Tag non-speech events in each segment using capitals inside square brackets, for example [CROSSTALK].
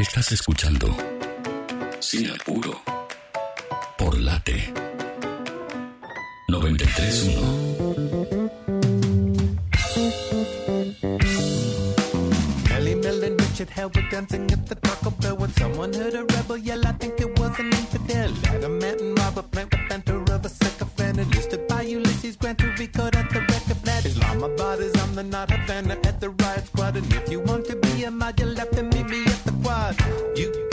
Estás escuchando Sin Apuro por Late 931. Ellie Mill and Richard Hell were dancing at the Taco Bell when someone heard a rebel yell. I think it was an infidel. Adam and Robert Plant, the banter of a Listed by to buy Ulysses Grant to record at the record plant. Islamabad is on the not Havana at the riot squad. And if you want to be a mod, you'll have to meet me at the quad. You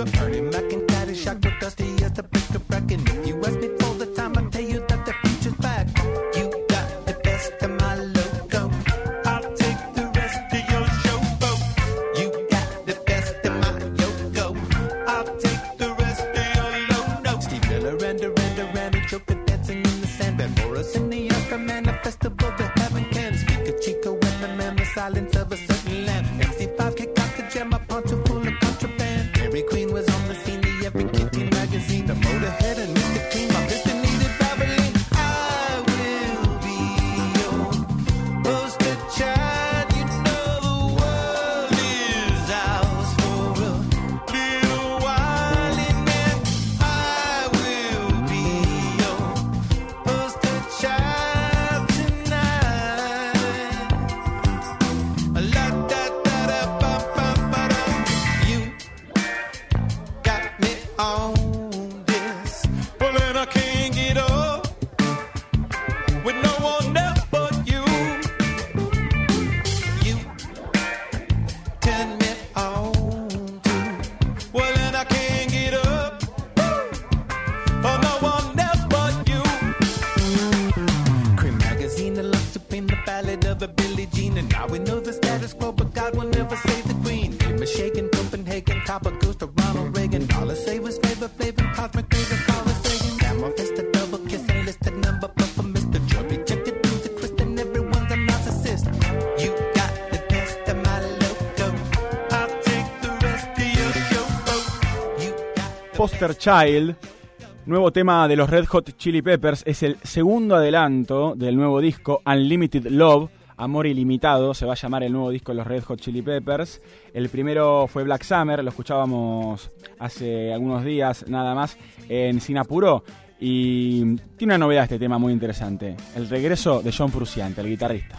a the motorhead Poster Child, nuevo tema de los Red Hot Chili Peppers, es el segundo adelanto del nuevo disco Unlimited Love, Amor Ilimitado, se va a llamar el nuevo disco de los Red Hot Chili Peppers. El primero fue Black Summer, lo escuchábamos hace algunos días nada más en Sinapuro. Y tiene una novedad este tema muy interesante, el regreso de John Fruciante, el guitarrista.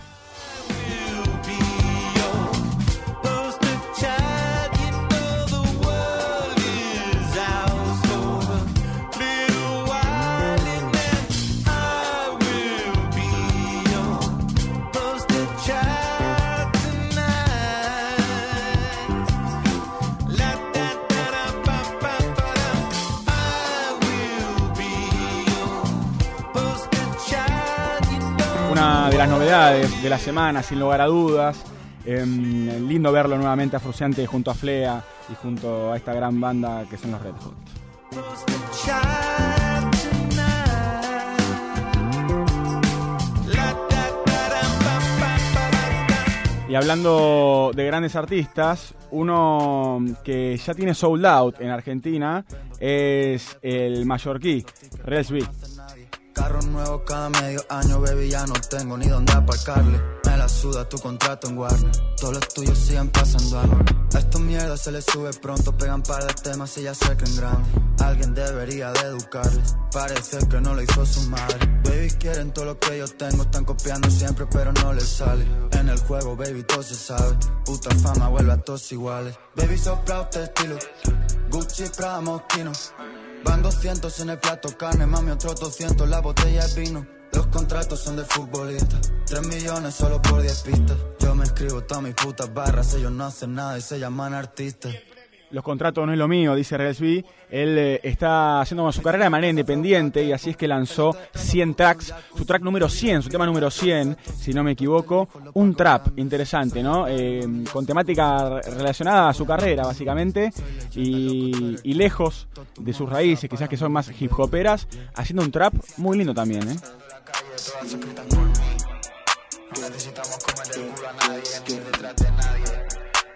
las novedades de la semana, sin lugar a dudas. Em, lindo verlo nuevamente a Fruciante junto a Flea y junto a esta gran banda que son los Red Hot. Y hablando de grandes artistas, uno que ya tiene sold out en Argentina es el mallorquí, Resby. Carro nuevo cada medio año, baby, ya no tengo ni dónde aparcarle. Me la suda tu contrato en Warner. Todos los tuyos siguen pasando algo. A estos mierdas se les sube pronto, pegan par de temas y ya se creen grande. Alguien debería de educarles. Parece que no lo hizo su madre. Baby, quieren todo lo que yo tengo, están copiando siempre, pero no les sale. En el juego, baby, todo se sabe. Puta fama vuelve a todos iguales. Baby, sopla este estilo. Gucci, Prada, Moschino. Van 200 en el plato carne, mami, otro 200 la botella de vino. Los contratos son de futbolistas, 3 millones solo por 10 pistas. Yo me escribo todas mis putas barras, ellos no hacen nada y se llaman artistas los contratos no es lo mío, dice Relsby. Él eh, está haciendo su carrera de manera independiente y así es que lanzó 100 tracks. Su track número 100, su tema número 100, si no me equivoco. Un trap interesante, ¿no? Eh, con temática relacionada a su carrera, básicamente. Y, y, lejos de sus raíces, quizás que son más hip hoperas, haciendo un trap muy lindo también, ¿eh?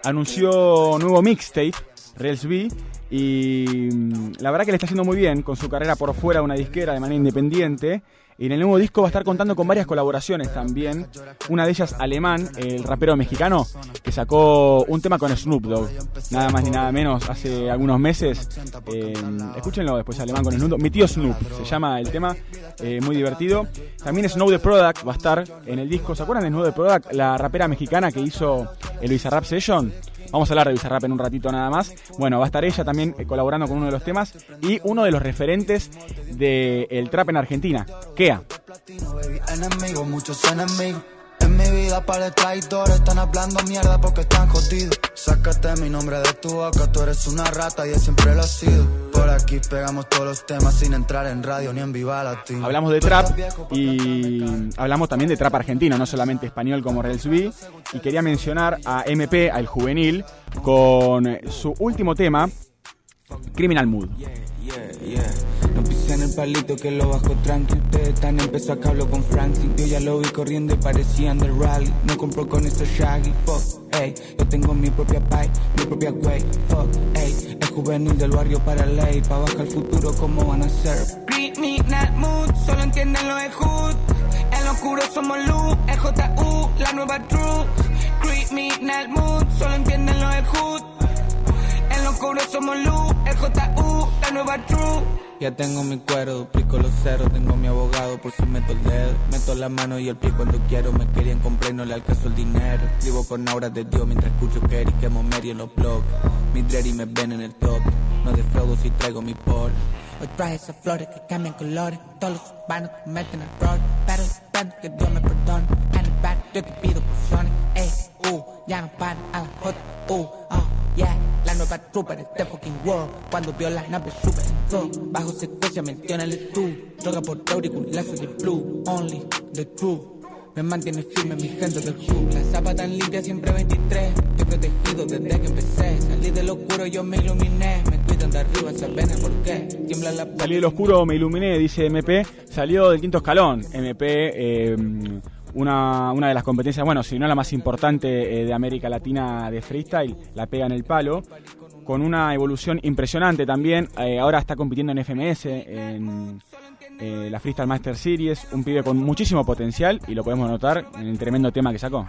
Anunció nuevo mixtape Rails B. Y mm, la verdad que le está haciendo muy bien con su carrera por fuera de una disquera de manera independiente. Y en el nuevo disco va a estar contando con varias colaboraciones también. Una de ellas alemán, el rapero mexicano, que sacó un tema con Snoop Dogg. Nada más ni nada menos, hace algunos meses. Eh, escúchenlo después, alemán con Snoop Dogg. Mi tío Snoop, se llama el tema, eh, muy divertido. También Snow the Product va a estar en el disco. ¿Se acuerdan de Snow the Product? La rapera mexicana que hizo el Bizarrap Session. Vamos a hablar de Bizarrap en un ratito nada más. Bueno, va a estar ella también eh, colaborando con uno de los temas y uno de los referentes del trap en Argentina, Kea. En mi vida para el traidor están hablando mierda porque están jodidos. Sácate mi nombre de tu boca, tú eres una rata y yo siempre lo he sido. Por aquí pegamos todos los temas sin entrar en radio ni en Viva Latino. Hablamos de trap y hablamos también de trap argentino, no solamente español como Rels B. Y quería mencionar a MP, al juvenil, con su último tema, Criminal Mood en el palito que lo bajo tranqui. Ustedes están empezó a hablo con Franklin. Yo ya lo vi corriendo y parecían del rally. No compro con esos shaggy, fuck, ey. Yo tengo mi propia pie, mi propia way, fuck, ey. Es juvenil del barrio para ley. Pa' bajar el futuro, ¿cómo van a ser? Criminal mood, solo entienden lo de hood. En lo oscuro somos luz, el JU, la nueva truth. Criminal mood, solo entienden lo de hood. En lo oscuro somos luz, el JU, la nueva truth. Ya tengo mi cuero, duplico los ceros, tengo mi abogado por si meto el dedo. Meto la mano y el pie cuando quiero, me querían comprar y no le alcanzo el dinero. Vivo con auras de Dios mientras escucho que Eric quemo Mary en los blogs. Mi dread me ven en el top, no defraudo si traigo mi por. Hoy traje esas flores que cambian colores, todos los urbanos que meten errores. Pero espero que Dios me perdone, en el bar yo te pido porciones. Eh, uh, ya no paran a la J, uh, uh, yeah. La nueva trooper de este fucking world, cuando vio las naves super Bajo secuencia metió en el tú. Droga por auriculazo de blue. Only the truth. Me mantiene firme mi gente del club. La zapata tan limpia, siempre 23. Estoy protegido desde que empecé. Salí del oscuro, yo me iluminé. Me cuidan de arriba, saben por qué. Tiembla la Salí del oscuro, me iluminé, dice MP. Salió del quinto escalón. MP, eh, una, una de las competencias, bueno, si no la más importante eh, de América Latina de freestyle. La pega en el palo con una evolución impresionante también. Eh, ahora está compitiendo en FMS, en eh, la Freestyle Master Series, un pibe con muchísimo potencial y lo podemos notar en el tremendo tema que sacó.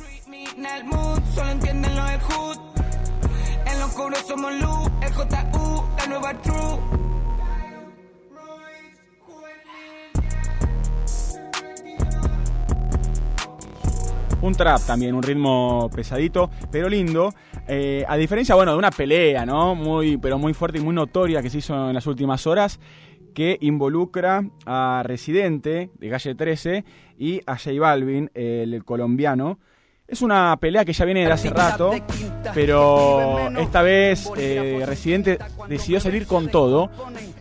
Un trap también, un ritmo pesadito, pero lindo. Eh, a diferencia, bueno, de una pelea, ¿no? Muy, pero muy fuerte y muy notoria que se hizo en las últimas horas, que involucra a Residente de Calle 13 y a J Balvin, el colombiano. Es una pelea que ya viene de hace rato, pero esta vez eh, Residente decidió salir con todo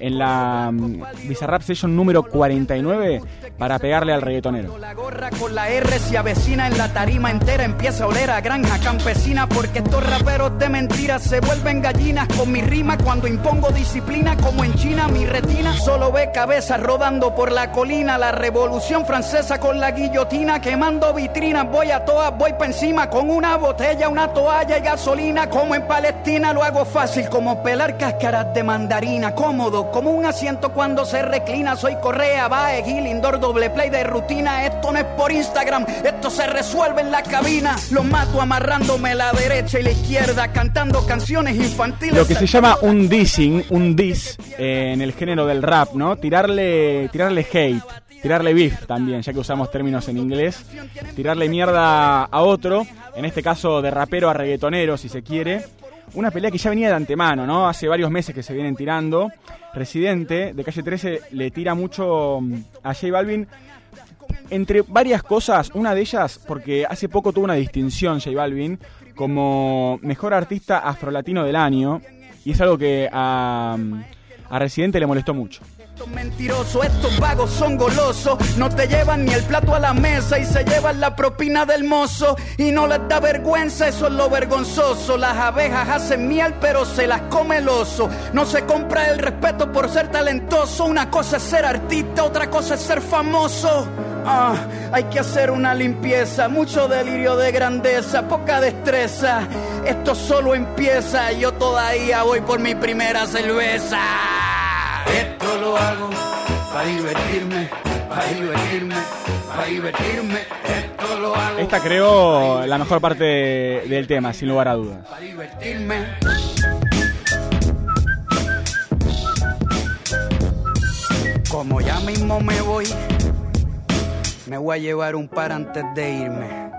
en la um, Bizarrap Session número 49 para pegarle al reggaetonero. La gorra con la R se avecina en la tarima entera, empieza a oler a granja campesina porque estos raperos de mentiras se vuelven gallinas con mi rima cuando impongo disciplina como en China mi retina solo ve cabezas rodando por la colina, la revolución francesa con la guillotina quemando vitrinas, voy a todas, voy encima con una botella, una toalla y gasolina. Como en Palestina lo hago fácil, como pelar cáscaras de mandarina. Cómodo, como un asiento cuando se reclina. Soy Correa, va, Gil, indoor, doble play de rutina. Esto no es por Instagram, esto se resuelve en la cabina. Lo mato amarrándome la derecha y la izquierda, cantando canciones infantiles. Lo que se llama un dissing, un diss eh, en el género del rap, ¿no? Tirarle, tirarle hate, tirarle beef también, ya que usamos términos en inglés. Tirarle mierda a otro, en este caso de rapero a reggaetonero, si se quiere. Una pelea que ya venía de antemano, ¿no? Hace varios meses que se vienen tirando. Residente de calle 13 le tira mucho mm, a J Balvin. Entre varias cosas, una de ellas, porque hace poco tuvo una distinción J Balvin como mejor artista afrolatino del año. Y es algo que a, a Residente le molestó mucho. Estos mentirosos, estos vagos son golosos, no te llevan ni el plato a la mesa y se llevan la propina del mozo y no les da vergüenza, eso es lo vergonzoso. Las abejas hacen miel pero se las come el oso. No se compra el respeto por ser talentoso, una cosa es ser artista, otra cosa es ser famoso. Ah, hay que hacer una limpieza, mucho delirio de grandeza, poca destreza. Esto solo empieza, yo todavía voy por mi primera cerveza. Lo hago para divertirme, para divertirme, para divertirme. Esto lo hago Esta creo la mejor parte del tema, sin lugar a dudas. para divertirme. Como ya mismo me voy, me voy a llevar un par antes de irme.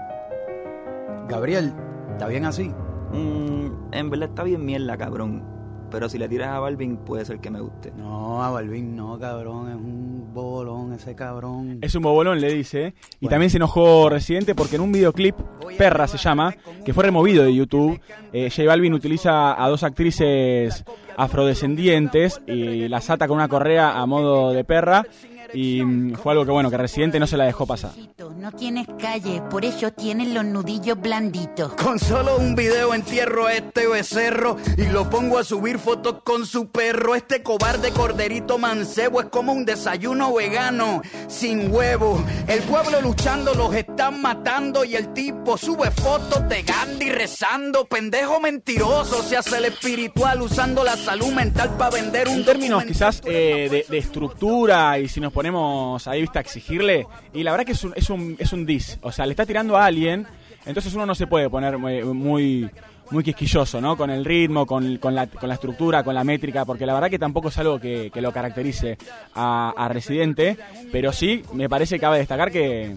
Gabriel, ¿está bien así? Mm, en verdad está bien mierda, cabrón. Pero si le tiras a Balvin, puede ser que me guste. No, a Balvin no, cabrón, es un bolón ese cabrón. Es un bobolón, le dice. Y también se enojó Residente porque en un videoclip, Perra se llama, que fue removido de YouTube, eh, J Balvin utiliza a dos actrices afrodescendientes y las ata con una correa a modo de perra. Y mm, fue algo que, bueno, que Residente no se la dejó pasar. No tienes calle, por eso tienes los nudillos blanditos. Con solo un video entierro a este becerro y lo pongo a subir fotos con su perro. Este cobarde corderito mancebo es como un desayuno vegano sin huevo. El pueblo luchando los están matando y el tipo sube fotos de Gandhi rezando. Pendejo mentiroso se hace el espiritual usando la salud mental para vender un En términos quizás eh, de, de estructura y si nos ponemos ahí vista a exigirle, y la verdad que es un, es un, es un dis, o sea, le está tirando a alguien, entonces uno no se puede poner muy, muy, muy quisquilloso, ¿no? Con el ritmo, con, con la, con la estructura, con la métrica, porque la verdad que tampoco es algo que, que lo caracterice a, Residente, pero sí me parece que cabe destacar que...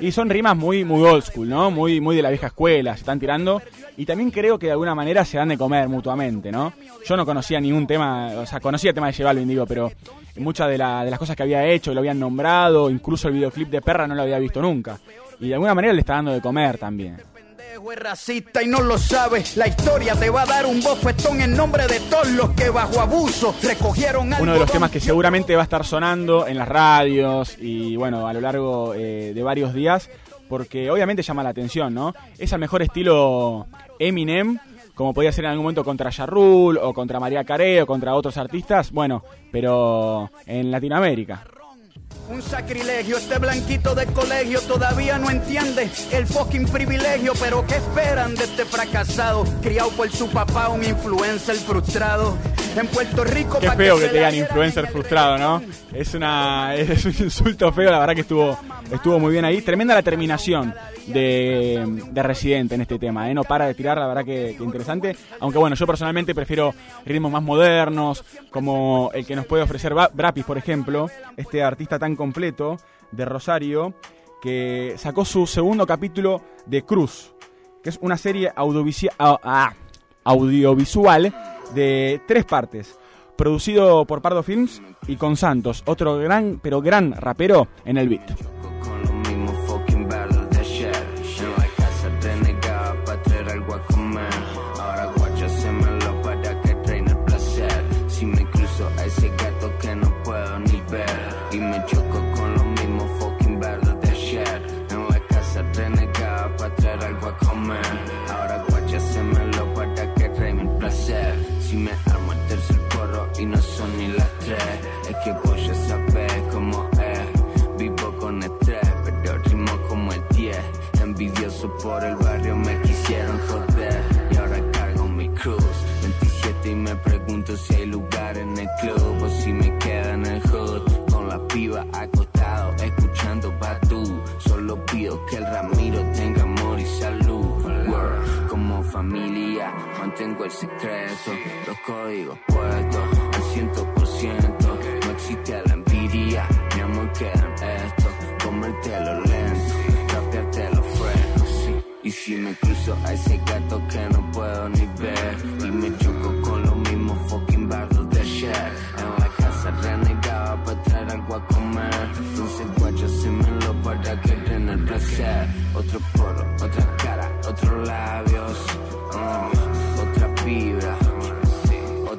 Y son rimas muy, muy old school, ¿no? Muy, muy de la vieja escuela, se están tirando. Y también creo que de alguna manera se dan de comer mutuamente, ¿no? Yo no conocía ningún tema, o sea, conocía el tema de J Balvin, digo, pero muchas de, la- de las cosas que había hecho, lo habían nombrado, incluso el videoclip de Perra no lo había visto nunca. Y de alguna manera le está dando de comer también. pendejo es racista y no lo sabe. La historia te va a dar un bofetón en nombre de todos los que bajo abuso recogieron Uno de los temas que seguramente va a estar sonando en las radios y bueno, a lo largo eh, de varios días, porque obviamente llama la atención, ¿no? Es al mejor estilo Eminem, como podía ser en algún momento contra Ja Rule o contra María Carey o contra otros artistas, bueno, pero en Latinoamérica. Un sacrilegio, este blanquito de colegio todavía no entiende el fucking privilegio, pero ¿qué esperan de este fracasado? Criado por su papá, un influencer frustrado. En Puerto Rico, Qué feo que te digan influencer frustrado, ¿no? Es una [LAUGHS] es un insulto feo, la verdad que estuvo estuvo muy bien ahí. Tremenda la terminación de, de Residente en este tema, ¿eh? No para de tirar, la verdad que, que interesante. Aunque bueno, yo personalmente prefiero ritmos más modernos, como el que nos puede ofrecer Brapis, por ejemplo, este artista tan completo de Rosario, que sacó su segundo capítulo de Cruz, que es una serie ah, audiovisual de tres partes, producido por Pardo Films y con Santos, otro gran, pero gran rapero en el beat. Ramiro tenga amor y salud. Word. Como familia mantengo el secreto, los códigos puestos al ciento por ciento. No existe la envidia, mi amor queda en esto. Comértelo lento, rapeártelo fresco, sí. Y si me cruzo a ese gato que no puedo ni ver Y me choco con los mismos fucking bardos de ayer En la casa renegaba para traer algo a comer Entonces guacho hacémelo que den el placer Otro porro, otra cara, otros labios uh, Otra vibra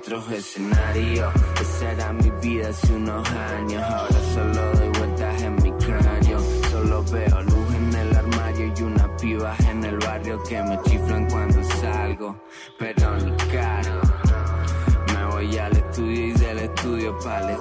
otros escenarios. Esa era mi vida hace unos años. Ahora solo doy vueltas en mi cráneo. Solo veo luz en el armario y unas pibas en el barrio que me chiflan cuando salgo. Pero ni caro. Me voy al estudio y del estudio para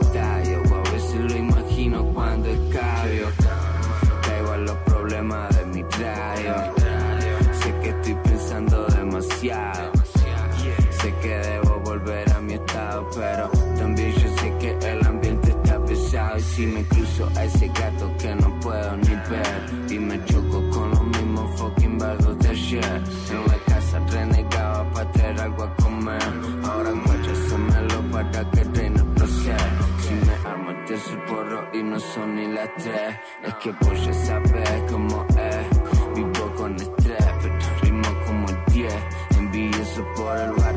si me cruzo a ese gato que no puedo ni ver, y me choco con los mismos fucking bardos de ayer. En la casa renegaba para traer algo a comer. Ahora guacházamelo para que reine el placer. Si me armo este es el porro y no son ni las tres, es que vos ya sabes cómo es. Vivo con estrés, pero ritmo como el 10. Envidioso por el barrio